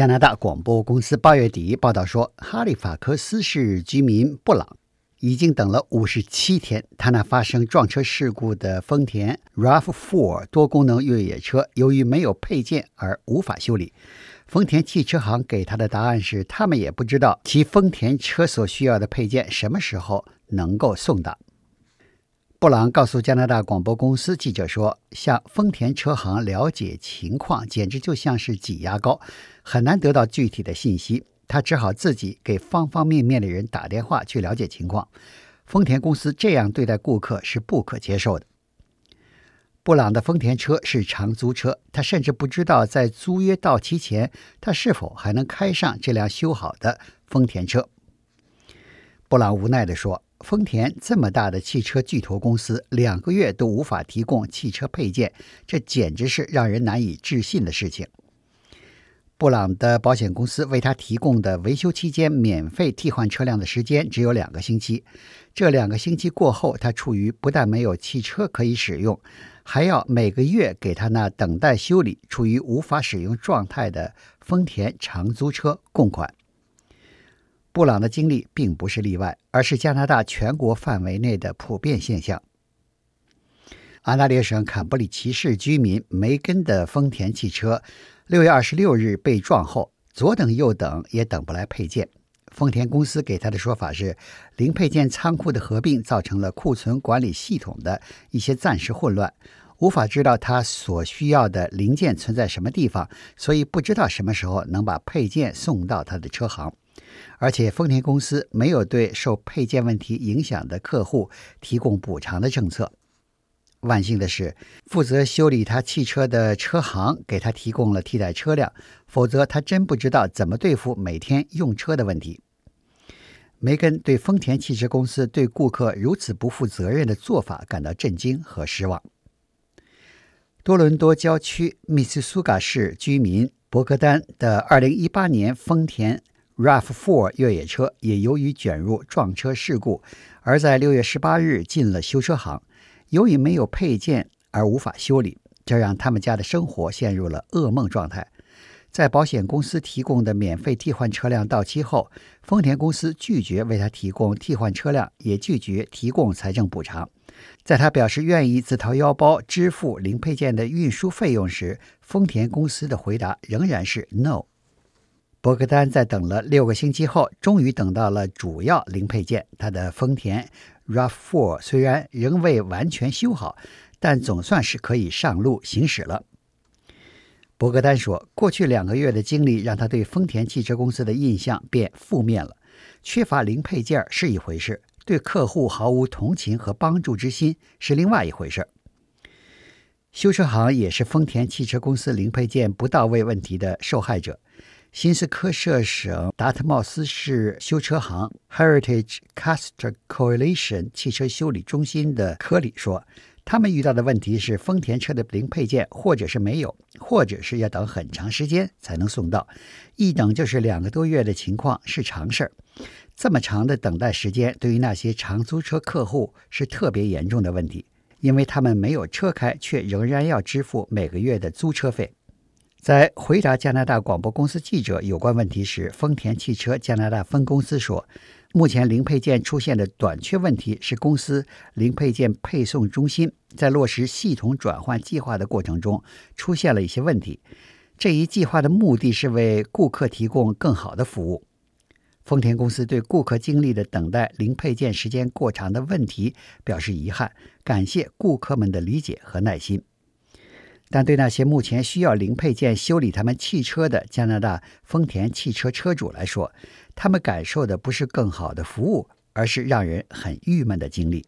加拿大广播公司八月底报道说，哈利法克斯市居民布朗已经等了五十七天，他那发生撞车事故的丰田 RAV4 多功能越野车由于没有配件而无法修理。丰田汽车行给他的答案是，他们也不知道其丰田车所需要的配件什么时候能够送达。布朗告诉加拿大广播公司记者说：“向丰田车行了解情况，简直就像是挤牙膏，很难得到具体的信息。他只好自己给方方面面的人打电话去了解情况。丰田公司这样对待顾客是不可接受的。”布朗的丰田车是长租车，他甚至不知道在租约到期前，他是否还能开上这辆修好的丰田车。布朗无奈地说。丰田这么大的汽车巨头公司，两个月都无法提供汽车配件，这简直是让人难以置信的事情。布朗的保险公司为他提供的维修期间免费替换车辆的时间只有两个星期。这两个星期过后，他处于不但没有汽车可以使用，还要每个月给他那等待修理、处于无法使用状态的丰田长租车供款。布朗的经历并不是例外，而是加拿大全国范围内的普遍现象。安大略省坎布里奇市居民梅根的丰田汽车，六月二十六日被撞后，左等右等也等不来配件。丰田公司给他的说法是，零配件仓库的合并造成了库存管理系统的一些暂时混乱，无法知道他所需要的零件存在什么地方，所以不知道什么时候能把配件送到他的车行。而且，丰田公司没有对受配件问题影响的客户提供补偿的政策。万幸的是，负责修理他汽车的车行给他提供了替代车辆，否则他真不知道怎么对付每天用车的问题。梅根对丰田汽车公司对顾客如此不负责任的做法感到震惊和失望。多伦多郊区密斯苏嘎市居民伯格丹的2018年丰田。RAV4 越野车也由于卷入撞车事故，而在六月十八日进了修车行。由于没有配件而无法修理，这让他们家的生活陷入了噩梦状态。在保险公司提供的免费替换车辆到期后，丰田公司拒绝为他提供替换车辆，也拒绝提供财政补偿。在他表示愿意自掏腰包支付零配件的运输费用时，丰田公司的回答仍然是 “no”。伯格丹在等了六个星期后，终于等到了主要零配件。他的丰田 RAV4 虽然仍未完全修好，但总算是可以上路行驶了。伯格丹说：“过去两个月的经历让他对丰田汽车公司的印象变负面了。缺乏零配件是一回事，对客户毫无同情和帮助之心是另外一回事。修车行也是丰田汽车公司零配件不到位问题的受害者。”新斯科舍省达特茂斯市修车行 Heritage Caster Coalition 汽车修理中心的科里说：“他们遇到的问题是丰田车的零配件，或者是没有，或者是要等很长时间才能送到，一等就是两个多月的情况是常事儿。这么长的等待时间，对于那些长租车客户是特别严重的问题，因为他们没有车开，却仍然要支付每个月的租车费。”在回答加拿大广播公司记者有关问题时，丰田汽车加拿大分公司说：“目前零配件出现的短缺问题是公司零配件配送中心在落实系统转换计划的过程中出现了一些问题。这一计划的目的是为顾客提供更好的服务。丰田公司对顾客经历的等待零配件时间过长的问题表示遗憾，感谢顾客们的理解和耐心。”但对那些目前需要零配件修理他们汽车的加拿大丰田汽车车主来说，他们感受的不是更好的服务，而是让人很郁闷的经历。